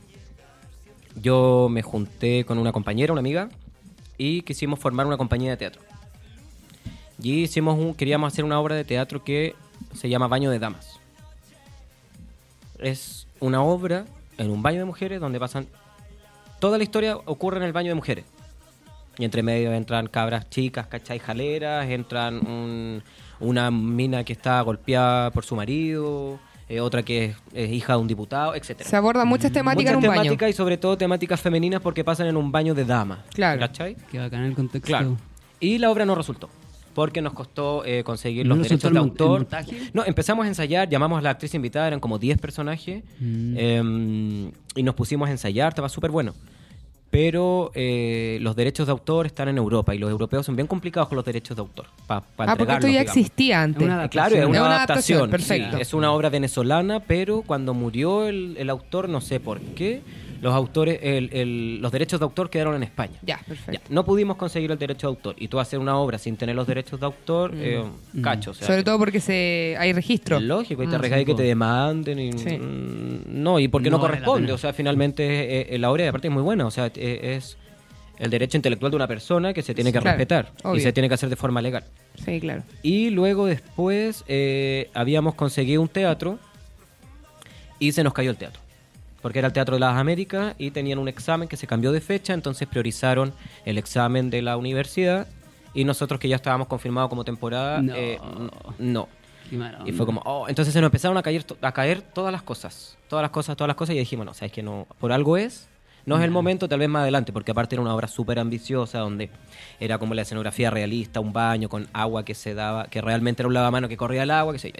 Yo me junté con una compañera, una amiga, y quisimos formar una compañía de teatro. Y hicimos un, queríamos hacer una obra de teatro que se llama Baño de Damas. Es una obra en un baño de mujeres donde pasan... Toda la historia ocurre en el baño de mujeres. Y entre medio entran cabras chicas, ¿cachai? Jaleras, entran un- una mina que está golpeada por su marido, eh, otra que es, es hija de un diputado, etcétera. Se abordan muchas temáticas Muchas en un baño. temáticas y sobre todo temáticas femeninas porque pasan en un baño de damas. Claro. ¿Cachai? Qué bacán el contexto. Claro. Y la obra no resultó. Porque nos costó eh, conseguir ¿No los derechos de autor. No, empezamos a ensayar, llamamos a la actriz invitada, eran como 10 personajes. Mm. eh, y nos pusimos a ensayar, estaba súper bueno. Pero eh, los derechos de autor están en Europa y los europeos son bien complicados con los derechos de autor. pa- pa Ah, porque esto ya digamos. existía antes. Una Claro, es una, adaptación. adaptación, perfecto. sí, es una obra venezolana, pero cuando murió el, el autor, no sé por qué, los autores, el- el- los derechos de autor quedaron en España. Ya, Ya, perfecto. no pudimos conseguir el derecho de autor. Y tú hacer una obra sin tener los derechos de autor, eh, cacho. O sea, Mm. Sobre todo porque se hay registro. es lógico, y te Ah, arriesgas sí, que te demanden. Y, Sí. mm, No, y porque no, corresponde. O sea, finalmente eh, eh, la obra, aparte, es muy buena. O sea, eh, es el derecho intelectual de una persona que se tiene que Claro, respetar. obvio. Y se tiene que hacer de forma legal. Sí, claro. Y luego después eh, habíamos conseguido un teatro y se nos cayó el teatro. Porque era el Teatro de las Américas y tenían un examen que se cambió de fecha, entonces priorizaron el examen de la universidad y nosotros que ya estábamos confirmados como temporada, No. eh, no. Y fue como, oh, entonces se nos empezaron a caer, a caer todas las cosas, todas las cosas, todas las cosas y dijimos, no, sabes que no, por algo es, no es el momento, tal vez más adelante, porque aparte era una obra súper ambiciosa donde era como la escenografía realista, un baño con agua que se daba, que realmente era un lavamano que corría el agua, que se.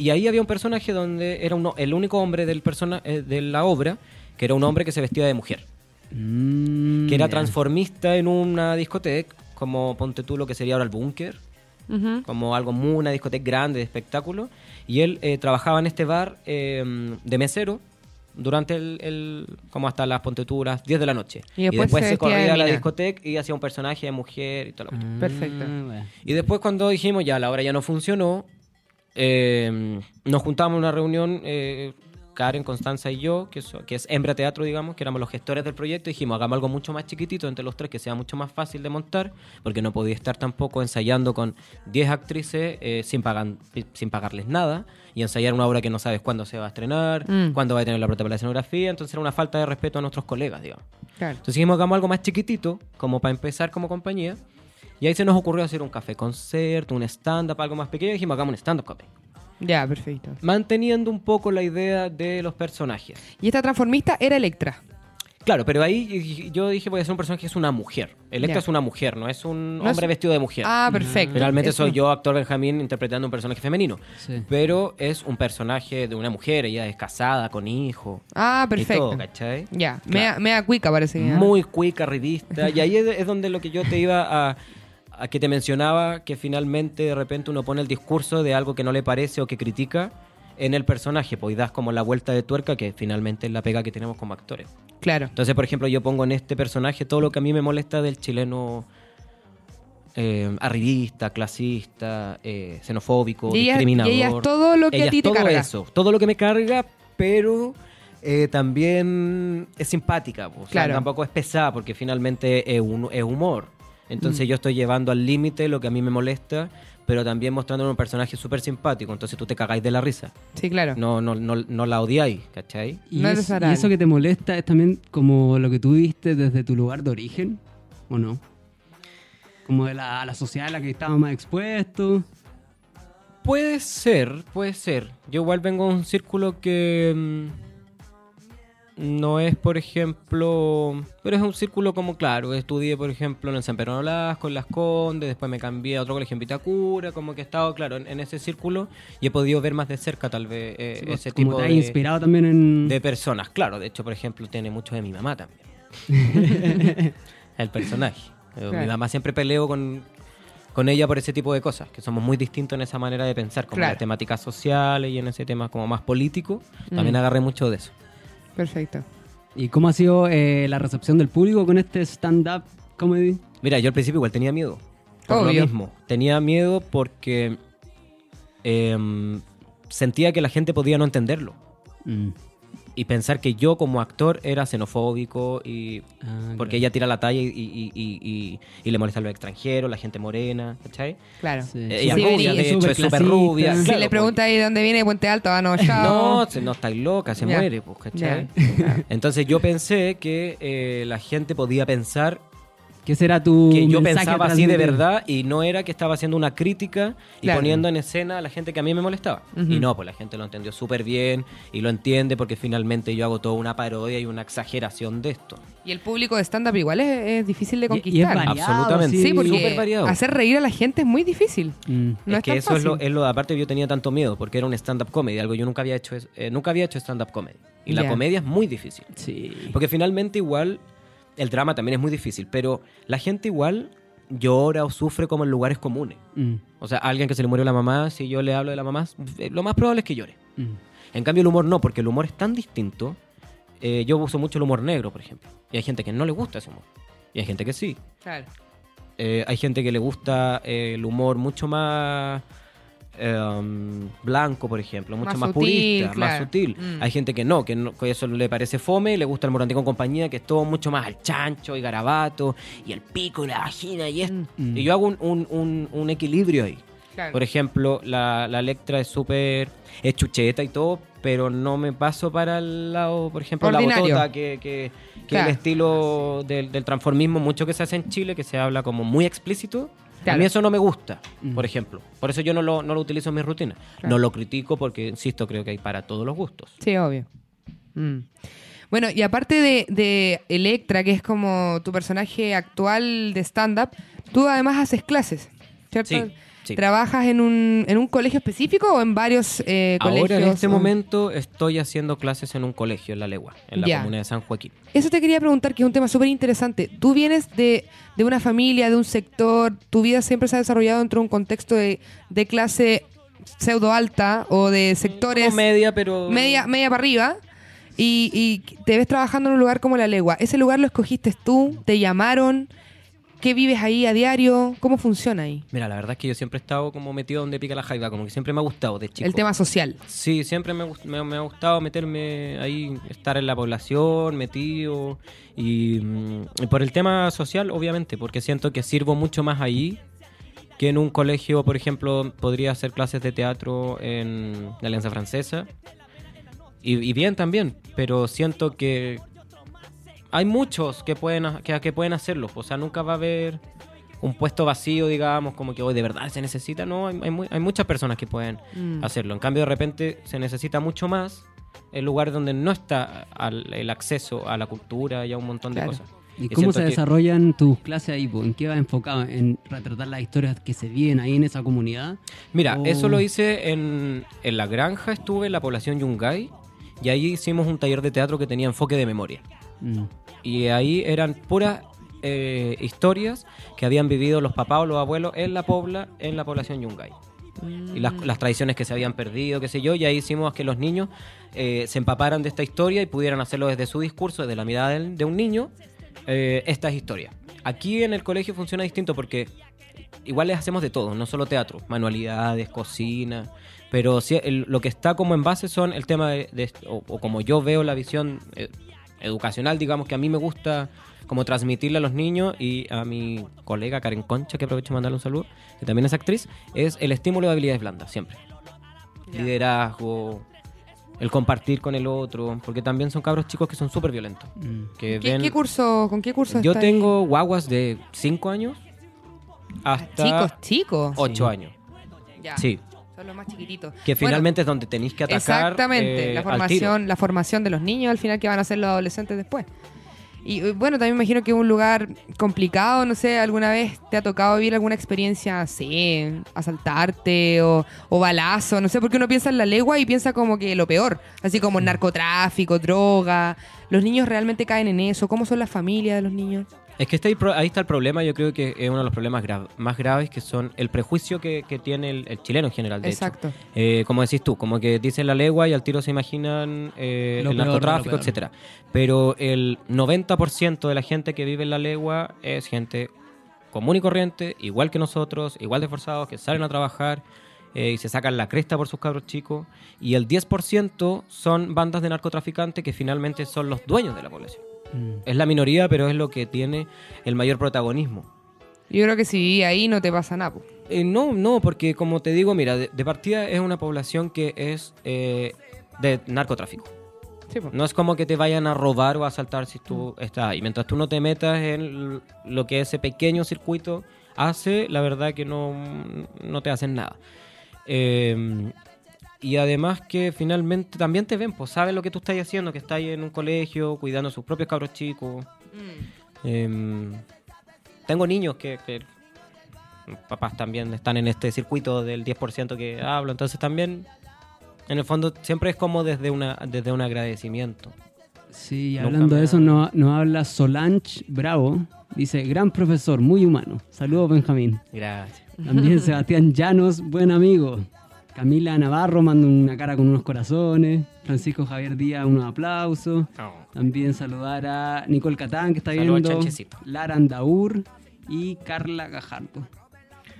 Y ahí había un personaje donde era uno, el único hombre del persona, eh, de la obra, que era un hombre que se vestía de mujer, Mm, que era transformista en una discoteca, como ponte tú lo que sería ahora el búnker, como algo muy, una discoteca grande de espectáculo. Y él eh, trabajaba en este bar eh, de mesero durante el, el- como hasta las ponteturas 10 de la noche. Y después se corría de a la discoteca y hacía un personaje de mujer y todo lo Ah, Perfecto. bueno. Y después cuando dijimos ya la hora ya no funcionó, eh, nos juntamos en una reunión, eh, Karen, Constanza y yo, que, so- que es Hembra Teatro, digamos, que éramos los gestores del proyecto, y dijimos, hagamos algo mucho más chiquitito entre los tres, que sea mucho más fácil de montar, porque no podía estar tampoco ensayando con 10 actrices eh, sin, pagan- sin pagarles nada, y ensayar una obra que no sabes cuándo se va a estrenar, Mm. cuándo va a tener la prota para la escenografía, entonces era una falta de respeto a nuestros colegas, digamos. Claro. Entonces dijimos, hagamos algo más chiquitito, como para empezar como compañía. Y ahí se nos ocurrió hacer un café concierto, un stand-up, algo más pequeño. Y dijimos, hagamos un stand-up café. Ya, perfecto. Manteniendo un poco la idea de los personajes. Y esta transformista era Electra. Claro, pero ahí yo dije, voy a hacer un personaje que es una mujer. Electra es una mujer, no es un No es- hombre vestido de mujer. Ah, perfecto. Finalmente Eso. soy yo, actor Benjamín, interpretando un personaje femenino. Sí. Pero es un personaje de una mujer, ella es casada, con hijo. Ah, Y perfecto. todo, ¿cachai? Ya, Claro. mea, mea cuica parece muy cuica, revista. Y ahí es, es donde lo que yo te iba a, a que te mencionaba, que finalmente de repente uno pone el discurso de algo que no le parece o que critica en el personaje, pues y das como la vuelta de tuerca que finalmente es la pega que tenemos como actores. Claro. Entonces, por ejemplo, yo pongo en este personaje todo lo que a mí me molesta del chileno eh, arribista, clasista, eh, xenofóbico, Y ella- discriminador. y ella es todo lo que Ella a ti te todo carga. eso, todo lo que me carga, pero eh, también es simpática. pues, o sea, Claro. tampoco es pesada, porque finalmente es, un- es humor. Mm. Entonces yo estoy llevando al límite lo que a mí me molesta, pero también mostrando un personaje súper simpático. Entonces tú te cagáis de la risa. Sí, claro. No, no, no, no la odiáis, ¿cachai? ¿Y, No es- y eso que te molesta es también como lo que tú viste desde tu lugar de origen? ¿O no? Como de la, la sociedad a la que estabas más expuesto. Puede ser, puede ser. Yo igual vengo de un círculo que mm, no es, por ejemplo, pero es un círculo como, claro, estudié, por ejemplo, en San Pedro de Nolasco, en Las Condes, después me cambié a otro colegio en Vitacura, como que he estado, claro, en, en ese círculo y he podido ver más de cerca, tal vez, eh, Sí, pues, ese como tipo te de, inspirado también en... de personas. Claro, de hecho, por ejemplo, tiene mucho de mi mamá también. El personaje. Mi mamá siempre peleo con, con ella por ese tipo de cosas, que somos muy distintos en esa manera de pensar, como en las temáticas sociales y en ese tema como más político. También Mm. agarré mucho de eso. Perfecto. ¿Y cómo ha sido eh, la recepción del público con este stand-up comedy? Mira, yo al principio igual tenía miedo. Por Obvio. lo mismo. Tenía miedo porque em, sentía que la gente podía no entenderlo. Mm. Y pensar que yo como actor era xenofóbico y Ah, porque claro. ella tira la talla y, y- y- y- y le molesta a los extranjeros, la gente morena, ¿cachai? Claro. Sí. Ella Sí, rubia, de hecho, es súper rubia. Si claro, le pregunta ahí de dónde viene Puente Alto, ah, no, chao. No, se- no estáis loca, se muere, pues, ¿cachai? Entonces yo pensé que eh, la gente podía pensar ¿Qué será tu que yo mensaje pensaba así de transmitir? verdad y no era que estaba haciendo una crítica y Claro. poniendo en escena a la gente que a mí me molestaba. Ujú. Y no, pues la gente lo entendió súper bien y lo entiende porque finalmente yo hago toda una parodia y una exageración de esto. Y el público de stand-up igual es, es difícil de Y- conquistar. Y, es variado, Absolutamente. sí, sí. porque Súper variado. hacer reír a la gente es muy difícil. Mm. No es es que tan eso es lo, fácil. es lo, aparte yo tenía tanto miedo porque era un stand-up comedy, algo yo nunca había hecho, es- eh, nunca había hecho stand-up comedy. Y la comedia es muy difícil. Sí. Porque finalmente igual el drama también es muy difícil, pero la gente igual llora o sufre como en lugares comunes. Mm, O sea, alguien que se le murió la mamá, si yo le hablo de la mamá, eh, lo más probable es que llore. mm. En cambio el humor no, porque el humor es tan distinto. Eh, yo uso mucho el humor negro, por ejemplo. Y hay gente que no le gusta ese humor. Y hay gente que sí. Claro. Eh, hay gente que le gusta eh, el humor mucho más eh, um, blanco, por ejemplo, mucho Más más, sutil, purista, más sutil. Mm. Hay gente que no, que, no- que eso le parece fome, le gusta el morandé con compañía, que es todo mucho más al chancho y garabato, y el pico y la vagina y esto. Mm. Y yo hago un, un- un- un equilibrio ahí. Claro. Por ejemplo, la, la Electra es súper es chucheta y todo, pero no me paso para el lado, por ejemplo, Ordinario. la botota, que, que, que Claro. el estilo del, del transformismo, mucho que se hace en Chile, que se habla como muy explícito. A mí eso no me gusta, Mm. por ejemplo. Por eso yo no lo, no lo utilizo en mis rutinas. Claro. No lo critico porque, insisto, creo que hay para todos los gustos. Sí, obvio. Mm. Bueno, y aparte de, de Electra, que es como tu personaje actual de stand-up, tú además haces clases, ¿cierto? Sí, sí. ¿Trabajas en un, en un colegio específico o en varios eh, colegios? Ahora en este o- momento estoy haciendo clases en un colegio en La Legua, en la Ya. comuna de San Joaquín. Eso te quería preguntar, que es un tema súper interesante. Tú vienes de, de una familia, de un sector, tu vida siempre se ha desarrollado dentro de un contexto de, de clase pseudo alta o de sectores Como media, pero... media, media para arriba y, y te ves trabajando en un lugar como La Legua. ¿Ese lugar lo escogiste tú? ¿Te llamaron? ¿Qué vives ahí a diario? ¿Cómo funciona ahí? Mira, la verdad es que yo siempre he estado como metido donde pica la jaiba, como que siempre me ha gustado de chico. El tema social. Sí, siempre me, gust- me- me ha gustado meterme ahí, estar en la población, metido. Y, mm, y por el tema social, obviamente, porque siento que sirvo mucho más ahí que en un colegio, por ejemplo, podría hacer clases de teatro en la Alianza Francesa. Y, y bien también, pero siento que hay muchos que pueden, que, que pueden hacerlo. O sea, nunca va a haber un puesto vacío, digamos, como que hoy de verdad se necesita. No, hay, hay mu- hay muchas personas que pueden Mm. hacerlo. En cambio, de repente se necesita mucho más el lugar donde no está al- el acceso a la cultura y a un montón de cosas. ¿Y Y cómo se que- desarrollan tus clases ahí? ¿En qué vas enfocado? ¿En retratar las historias que se viven ahí en esa comunidad? Mira, eso lo hice en, en la granja, estuve en la población Yungay y ahí hicimos un taller de teatro que tenía enfoque de memoria. Mm. Y ahí eran puras eh, historias que habían vivido los papás o los abuelos en la pobla, en la población Yungay. Y las, las tradiciones que se habían perdido, qué sé yo, y ahí hicimos que los niños eh, se empaparan de esta historia y pudieran hacerlo desde su discurso, desde la mirada de un niño, eh, estas historias. Aquí en el colegio funciona distinto porque igual les hacemos de todo, no solo teatro, manualidades, cocina, pero sí, el- lo que está como en base son el tema de, de- o, o como yo veo la visión eh, educacional, digamos, que a mí me gusta como transmitirle a los niños y a mi colega Karen Concha, que aprovecho de mandarle un saludo, que también es actriz, es el estímulo de habilidades blandas, siempre. Liderazgo, el compartir con el otro, porque también son cabros chicos que son súper violentos. Mm. Que ¿Qué, ven- qué curso, ¿Con qué curso Yo ahí? tengo guaguas de 5 años hasta Chicos, chicos. 8 años. Sí, Son los más chiquititos. que Bueno, finalmente es donde tenéis que atacar. Exactamente, eh, la formación, la formación de los niños al final que van a ser los adolescentes después. Y eh, bueno, también me imagino que es un lugar complicado, no sé, alguna vez te ha tocado vivir alguna experiencia, sí, asaltarte o, o balazo, no sé, porque uno piensa en la legua y piensa como que lo peor, así como narcotráfico, droga. ¿Los niños realmente caen en eso? ¿Cómo son las familias de los niños? Es que está ahí, está el problema, yo creo que es uno de los problemas gra- más graves, que son el prejuicio que, que tiene el, el chileno en general, de hecho. Exacto. Eh, como decís tú, como que dicen la legua y al tiro se imaginan eh, el peor, narcotráfico, etcétera. Pero el 90% de la gente que vive en la legua es gente común y corriente, igual que nosotros, igual de forzados, que salen a trabajar eh, y se sacan la cresta por sus cabros chicos. Y el 10% son bandas de narcotraficantes que finalmente son los dueños de la población. Mm. Es la minoría, pero es lo que tiene el mayor protagonismo. Yo creo que si ahí no te pasa nada. Eh, no, no, porque como te digo, mira, de, de partida es una población que es eh, de narcotráfico. Sí. No es como que te vayan a robar o a asaltar si tú estás ahí. Mientras tú no te metas en lo que ese pequeño circuito hace, la verdad que no, no te hacen nada. Eh, y además que finalmente también te ven, pues saben lo que tú estás haciendo, que estás en un colegio, cuidando a sus propios cabros chicos. Eh, tengo niños que, que papás también están en este circuito del 10% que hablo, entonces también en el fondo siempre es como desde una desde un agradecimiento. Sí, y hablando me de eso, nos, nos habla Solange Bravo. Dice, gran profesor, muy humano. Saludos, Benjamín. Gracias. También Sebastián Llanos, buen amigo. Camila Navarro manda una cara con unos corazones. Francisco Javier Díaz, unos aplausos. También saludar a Nicole Catán, que está Saludos, viendo. Lara Andaur y Carla Gajardo.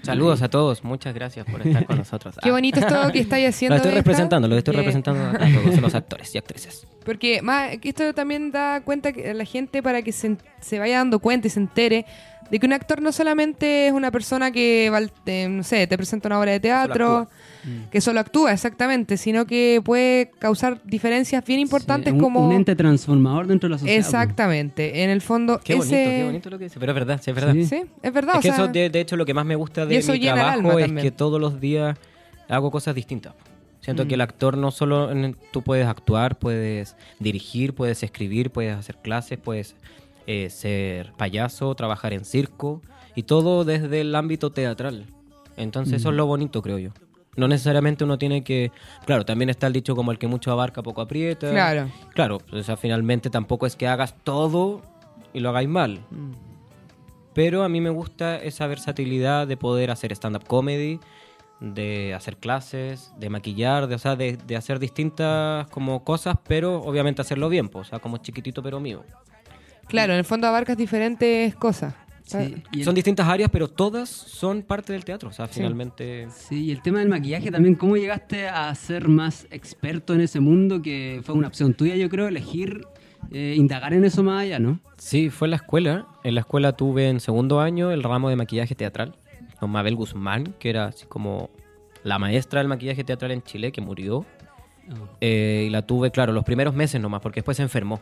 Saludos a todos, muchas gracias por estar con nosotros. Qué Ah, bonito es todo que estáis haciendo. Lo estoy representando, lo estoy representando a todos los actores y actrices. Porque más, que esto también da cuenta que a la gente para que se, se vaya dando cuenta y se entere de que un actor no solamente es una persona que, te- no sé, te presenta una obra de teatro, que solo actúa, exactamente, sino que puede causar diferencias bien importantes Sí, un- como... Un ente transformador dentro de la sociedad. Exactamente, en el fondo... Qué bonito, ese- qué bonito lo que dice, pero es verdad, sí, es verdad. Sí. Sí, es verdad. Es o que sea, eso, de, de hecho, lo que más me gusta de eso mi trabajo es también. que todos los días hago cosas distintas. Siento Mm. que el actor no solo en- tú puedes actuar, puedes dirigir, puedes escribir, puedes hacer clases, puedes eh, ser payaso, trabajar en circo y todo desde el ámbito teatral. Entonces eso es lo bonito, creo yo. No necesariamente uno tiene que... Claro, también está el dicho como el que mucho abarca, poco aprieta. Claro. Claro, o sea, finalmente tampoco es que hagas todo y lo hagáis mal. Pero a mí me gusta esa versatilidad de poder hacer stand-up comedy, de hacer clases, de maquillar, de, o sea, de, de hacer distintas como cosas, pero obviamente hacerlo bien, pues, o sea, como chiquitito pero mío. Claro, en el fondo abarcas diferentes cosas. Sí, el- Son distintas áreas, pero todas son parte del teatro, o sea, finalmente... Sí, y el tema del maquillaje también, ¿cómo llegaste a ser más experto en ese mundo? Que fue una opción tuya, yo creo, elegir eh, indagar en eso más allá, ¿no? Sí, fue en la escuela. En la escuela tuve en segundo año el ramo de maquillaje teatral con Mabel Guzmán, que era así como la maestra del maquillaje teatral en Chile, que murió. Eh, y la tuve, claro, los primeros meses nomás, porque después se enfermó.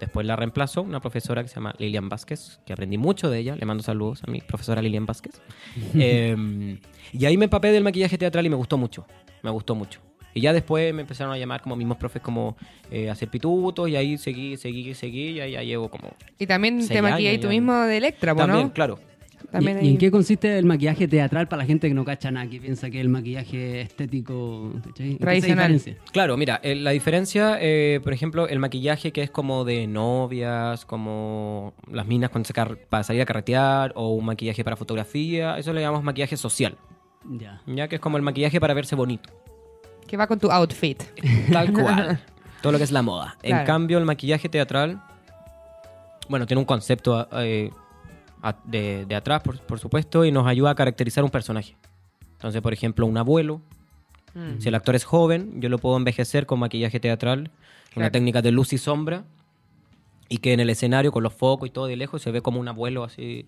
Después la reemplazó una profesora que se llama Lilian Vázquez, que aprendí mucho de ella. Le mando saludos a mi profesora Lilian Vázquez. Eh, y ahí me empapé del maquillaje teatral y me gustó mucho. Me gustó mucho. Y ya después me empezaron a llamar como mismos profes como eh, hacer pitutos y ahí seguí, seguí, seguí y ahí ya llevo como... Y también te maquillas tú mismo de Electra, po, También, ¿no? claro. También ¿Y, hay- y en qué consiste el maquillaje teatral para la gente que no cacha nada, que piensa que el maquillaje estético ¿cachai? ¿En qué se Tradicional. Claro, mira, eh, la diferencia, eh, por ejemplo, el maquillaje que es como de novias, como las minas cuando se car- para salir a carretear, o un maquillaje para fotografía, eso le llamamos maquillaje social, Ya. ya que es como el maquillaje para verse bonito, Que va con tu outfit. tal cual, todo lo que es la moda. En cambio, el maquillaje teatral, bueno, tiene un concepto eh, de, de atrás, por, por supuesto, y nos ayuda a caracterizar un personaje. Entonces, por ejemplo, un abuelo, Mm. Si el actor es joven, yo lo puedo envejecer con maquillaje teatral, una Claro. técnica de luz y sombra, y que en el escenario, con los focos y todo de lejos, se ve como un abuelo así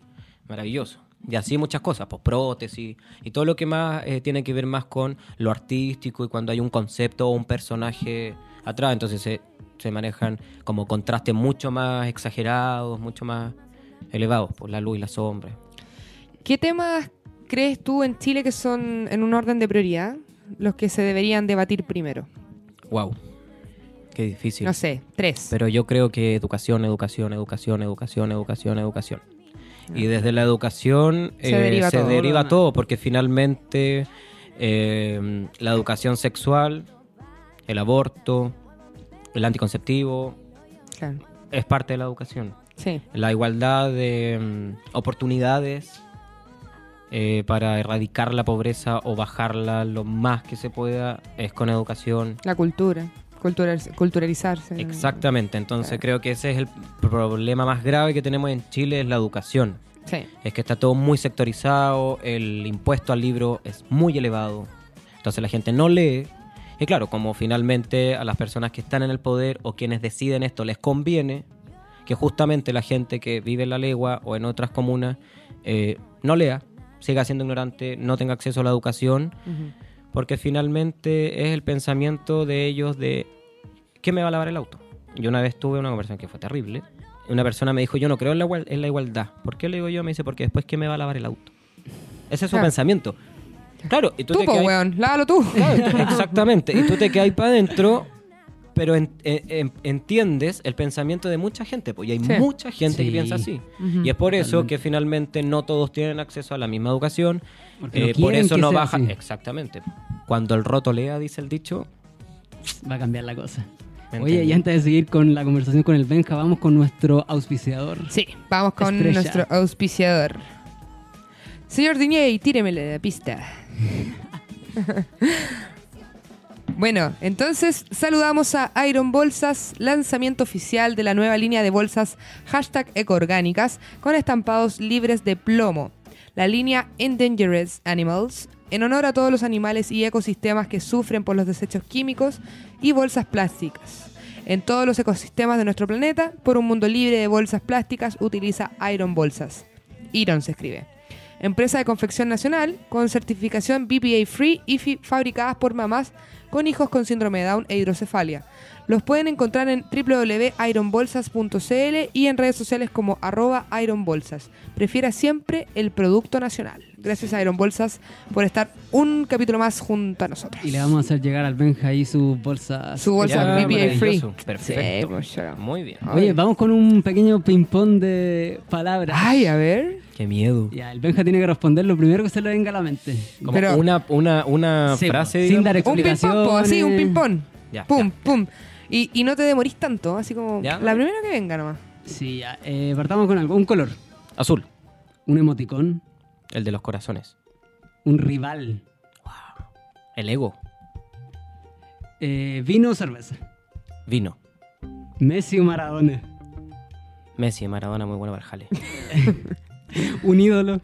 maravilloso. Y así muchas cosas, pues prótesis y todo lo que más eh, tiene que ver más con lo artístico y cuando hay un concepto o un personaje atrás, entonces se, se manejan como contrastes mucho más exagerados, mucho más elevados, por la luz y la sombra. ¿Qué temas crees tú en Chile que son en un orden de prioridad los que se deberían debatir primero? Wow, qué difícil. No sé, tres. Pero yo creo que educación, educación, educación, educación, educación, educación. Y desde la educación Se eh, deriva se todo. deriva Todo porque finalmente eh, la educación sexual, el aborto, el anticonceptivo, Claro. es parte de la educación. Sí. La igualdad de mm, oportunidades eh, para erradicar la pobreza o bajarla lo más que se pueda es con educación. La cultura. Cultural- culturalizarse. Exactamente, entonces Claro. creo que ese es el problema más grave que tenemos en Chile, es la educación. Sí. Es que está todo muy sectorizado, el impuesto al libro es muy elevado. Entonces la gente no lee. Y claro, como finalmente a las personas que están en el poder o quienes deciden esto les conviene, que justamente la gente que vive en la legua o en otras comunas eh, no lea, siga siendo ignorante, no tenga acceso a la educación, porque finalmente es el pensamiento de ellos de ¿qué me va a lavar el auto? Yo una vez tuve una conversación que fue terrible. Una persona me dijo, yo no creo en la, en la igualdad. ¿Por qué le digo yo? Me dice, porque después ¿qué me va a lavar el auto? Ese es su Claro. pensamiento. Claro, y tú, Tú, te po, quedas- weón, lávalo tú. Claro, exactamente. Y tú te quedas para adentro, pero en- en- en- entiendes el pensamiento de mucha gente. Pues, y hay Sí. mucha gente Sí. que piensa así. Y es por eso Totalmente. que finalmente no todos tienen acceso a la misma educación. No Eh, por eso no sea baja. así. Exactamente. Cuando el roto lea, dice el dicho. Va a cambiar la cosa. ¿me Oye, y antes de seguir con la conversación con el Benja, vamos con nuestro auspiciador. Sí, vamos con Estrella. nuestro auspiciador. Señor DJ, tíremele la pista. bueno, entonces saludamos a Iron Bolsas, lanzamiento oficial de la nueva línea de bolsas hashtag ecoorgánicas con estampados libres de plomo. La línea Endangered Animals, en honor a todos los animales y ecosistemas que sufren por los desechos químicos y bolsas plásticas. En todos los ecosistemas de nuestro planeta, por un mundo libre de bolsas plásticas, utiliza Iron Bolsas. Iron se escribe. Empresa de confección nacional con certificación BPA Free y fabricadas por mamás con hijos con síndrome de Down e hidrocefalia. Los pueden encontrar en www.ironbolsas.cl y en redes sociales como arroba ironbolsas. Prefiera siempre el producto nacional. Gracias a Iron Bolsas por estar un capítulo más junto a nosotros. Y le vamos a hacer llegar al Benja ahí su bolsa. Su bolsa Ya, BPA Free. Perfecto. Sí, pues. Muy bien. Oye, vamos con un pequeño ping-pong de palabras. Ay, a ver. Qué miedo. Ya, el Benja tiene que responder lo primero que se le venga a la mente. Como Pero- una, una, una Sí, frase. sin digamos. dar Un ping-pong, así, un ping-pong. Ya, Pum, ya. pum. Y, y no te demorís tanto, así como Ya. la primera que venga nomás. Sí, ya. Eh, partamos con algo. Un color, Azul. un emoticón, El de los corazones. un rival, El ego. eh, vino o cerveza, Vino. Messi o Maradona, Messi, Maradona, muy bueno para jale. un ídolo,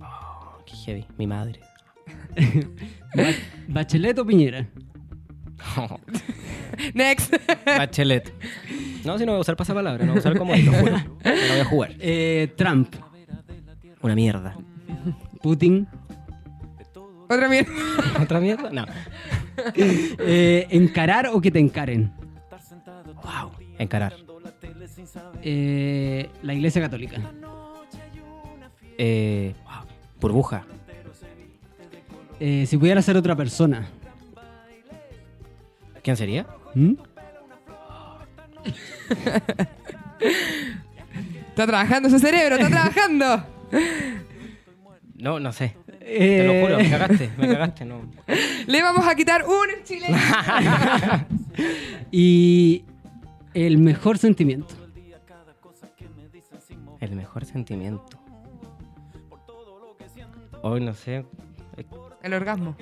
Oh, qué heavy. Mi madre. Ba- Bachelet o Piñera, Next. Bachelet. No, si no voy a usar pasapalabra, no voy a usar como lo juro. La voy a jugar. eh, Trump, Una mierda. Putin, Otra mierda. ¿Otra mierda? No. eh, encarar o que te encaren, Wow. Encarar. eh, la Iglesia Católica, Eh, wow. Burbuja. eh, si pudiera ser otra persona, ¿Quién sería? ¿Mm? Está trabajando ese cerebro, está trabajando. No, no sé. Eh, Te lo juro, me cagaste, me cagaste. No. Le vamos a quitar un en Chile. y el mejor sentimiento. El mejor sentimiento. Hoy no sé. El orgasmo.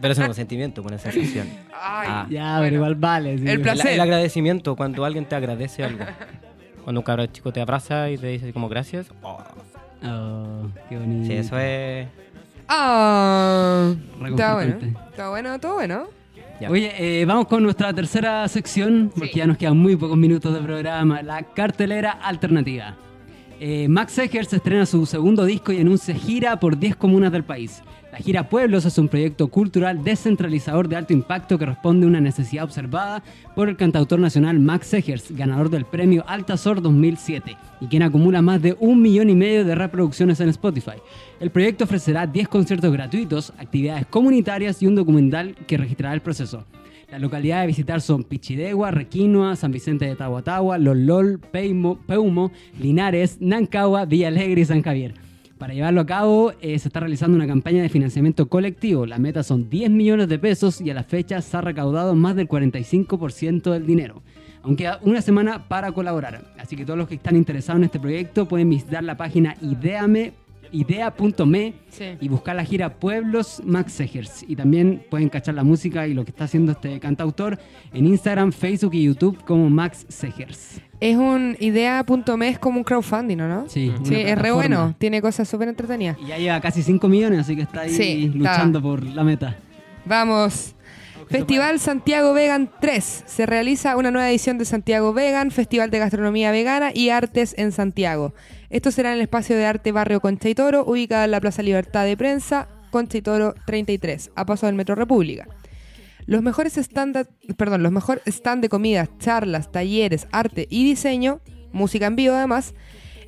Pero eso no es un sentimiento, una sensación. Ay. Ah. Ya, pero igual vale. sí. El El, placer. el agradecimiento, cuando alguien te agradece algo. Cuando un cabrón chico te abraza y te dice así como gracias. Oh, Oh, qué bonito. sí, eso es. Ah. Está bueno. Está bueno, todo bueno. Ya. Oye, eh, vamos con nuestra tercera sección, porque ya nos quedan muy pocos minutos de programa, la cartelera alternativa. Eh, Max Eggers estrena su segundo disco y anuncia gira por 10 comunas del país. La gira Pueblos es un proyecto cultural descentralizador de alto impacto que responde a una necesidad observada por el cantautor nacional Max Eggers, ganador del premio Altazor 2007, y quien acumula más de un millón y medio de reproducciones en Spotify. El proyecto ofrecerá 10 conciertos gratuitos, actividades comunitarias y un documental que registrará el proceso. Las localidades a visitar son Pichidegua, Requinoa, San Vicente de Tahuatahua, Lolol, Peumo, Linares, Nancagua, Villa Alegre y San Javier. Para llevarlo a cabo, eh, se está realizando una campaña de financiamiento colectivo. La meta son 10 millones de pesos y a la fecha se ha recaudado más del 45% del dinero. Aunque una semana para colaborar. Así que todos los que están interesados en este proyecto pueden visitar la página idea.me Sí. y buscar la gira Pueblos Max Segers. Y también pueden cachar la música y lo que está haciendo este cantautor en Instagram, Facebook y YouTube como Max Segers. Es un idea.me, es como un crowdfunding, ¿o ¿no? Sí, Sí, es re bueno. Tiene cosas súper entretenidas. Y ya lleva casi 5 millones, así que está ahí Sí, está. luchando por la meta. Vamos. Festival Santiago Vegan 3. Se realiza una nueva edición de Santiago Vegan, Festival de Gastronomía Vegana y Artes en Santiago. Esto será en el espacio de arte Barrio Concha y Toro, ubicado en la Plaza Libertad de Prensa, Concha y Toro 33, a paso del Metro República. Los mejores stand, perdón, los mejores stand de comidas, charlas, talleres, arte y diseño, música en vivo además,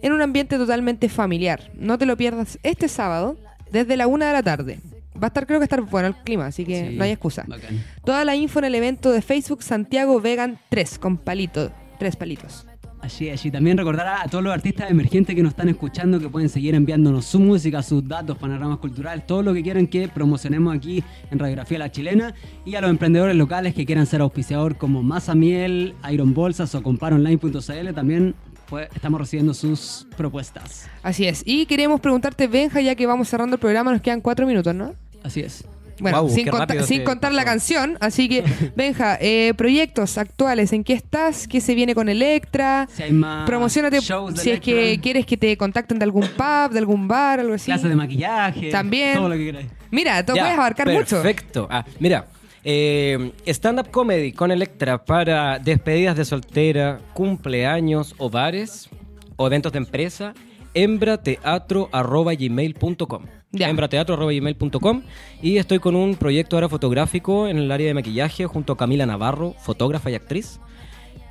en un ambiente totalmente familiar. No te lo pierdas este sábado desde la una de la tarde. Va a estar, creo que estar bueno el clima, así que Sí, no hay excusa. bacán. Toda la info en el evento de Facebook Santiago Vegan 3 con palito, tres palitos. Así es, y también recordar a todos los artistas emergentes que nos están escuchando que pueden seguir enviándonos su música, sus datos, panoramas culturales, todo lo que quieran que promocionemos aquí en Radiografía La Chilena y a los emprendedores locales que quieran ser auspiciador como Masa Miel, Iron Bolsas o comparonline.cl también pues, estamos recibiendo sus propuestas. Así es. Y queremos preguntarte, Benja, ya que vamos cerrando el programa, nos quedan cuatro minutos, ¿no? Así es. Bueno, sin, conta- sin contar la canción, así que, Benja, eh, proyectos actuales, ¿en qué estás? ¿Qué se viene con Electra? Si hay más Promocionate shows de si es que quieres que te contacten de algún pub, de algún bar, algo así. clases de maquillaje, También. todo lo que queráis. Mira, tú Ya, puedes abarcar mucho. Perfecto. Ah, mira, eh, stand-up comedy con Electra para despedidas de soltera, cumpleaños o bares o eventos de empresa. embrateatro.gmail.com Ya. embrateatro.gmail.com y estoy con un proyecto ahora fotográfico en el área de maquillaje junto a Camila Navarro, fotógrafa y actriz,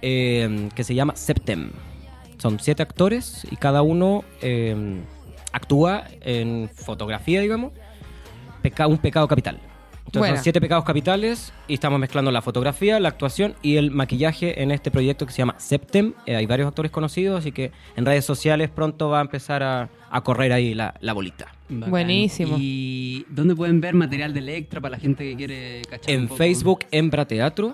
eh, que se llama Septem. Son siete actores y cada uno eh, actúa en fotografía, digamos, un pecado capital. Entonces son siete pecados capitales y estamos mezclando la fotografía, la actuación y el maquillaje en este proyecto que se llama Septem. Eh, hay varios actores conocidos, así que en redes sociales pronto va a empezar a, a correr ahí la, la bolita. Bacán. Buenísimo. ¿Y dónde pueden ver material de Electra para la gente que quiere cachar? un En poco? Facebook, Embra Teatro.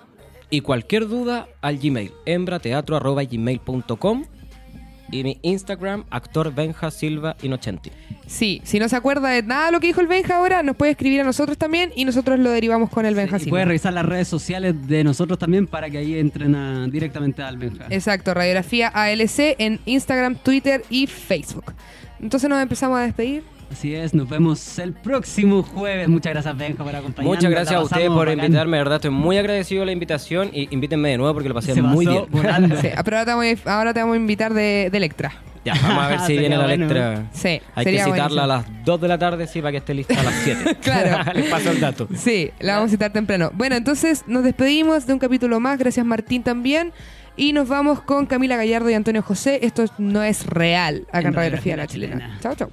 Y cualquier duda al Gmail, embrateatro.gmail.com. Y mi Instagram, actor Benja Silva Inocenti. Sí, si no se acuerda de nada de lo que dijo el Benja ahora, nos puede escribir a nosotros también y nosotros lo derivamos con el Benja y Silva. puedes revisar las redes sociales de nosotros también para que ahí entren a- directamente al Benja. Exacto, Radiografía ALC en Instagram, Twitter y Facebook. Entonces nos empezamos a despedir. Así es, nos vemos el próximo jueves. Muchas gracias, Benja, por acompañarnos. Muchas gracias a ustedes por bacán. invitarme, de verdad estoy muy agradecido de la invitación y invítenme de nuevo porque lo pasé Se muy bien. Sí, pero ahora te, vamos a, ahora te vamos a invitar de, de Electra. Ya, vamos a ver si viene la bueno. letra. Sí, Hay que citarla buenísimo. a las 2 de la tarde, sí, para que esté lista a las 7. Claro. Les paso el dato. Sí, la vamos a citar temprano. Bueno, entonces nos despedimos de un capítulo más. Gracias Martín también. Y nos vamos con Camila Gallardo y Antonio José. Esto no es real acá en En Radiografía de la Chilena. Chao. Chao.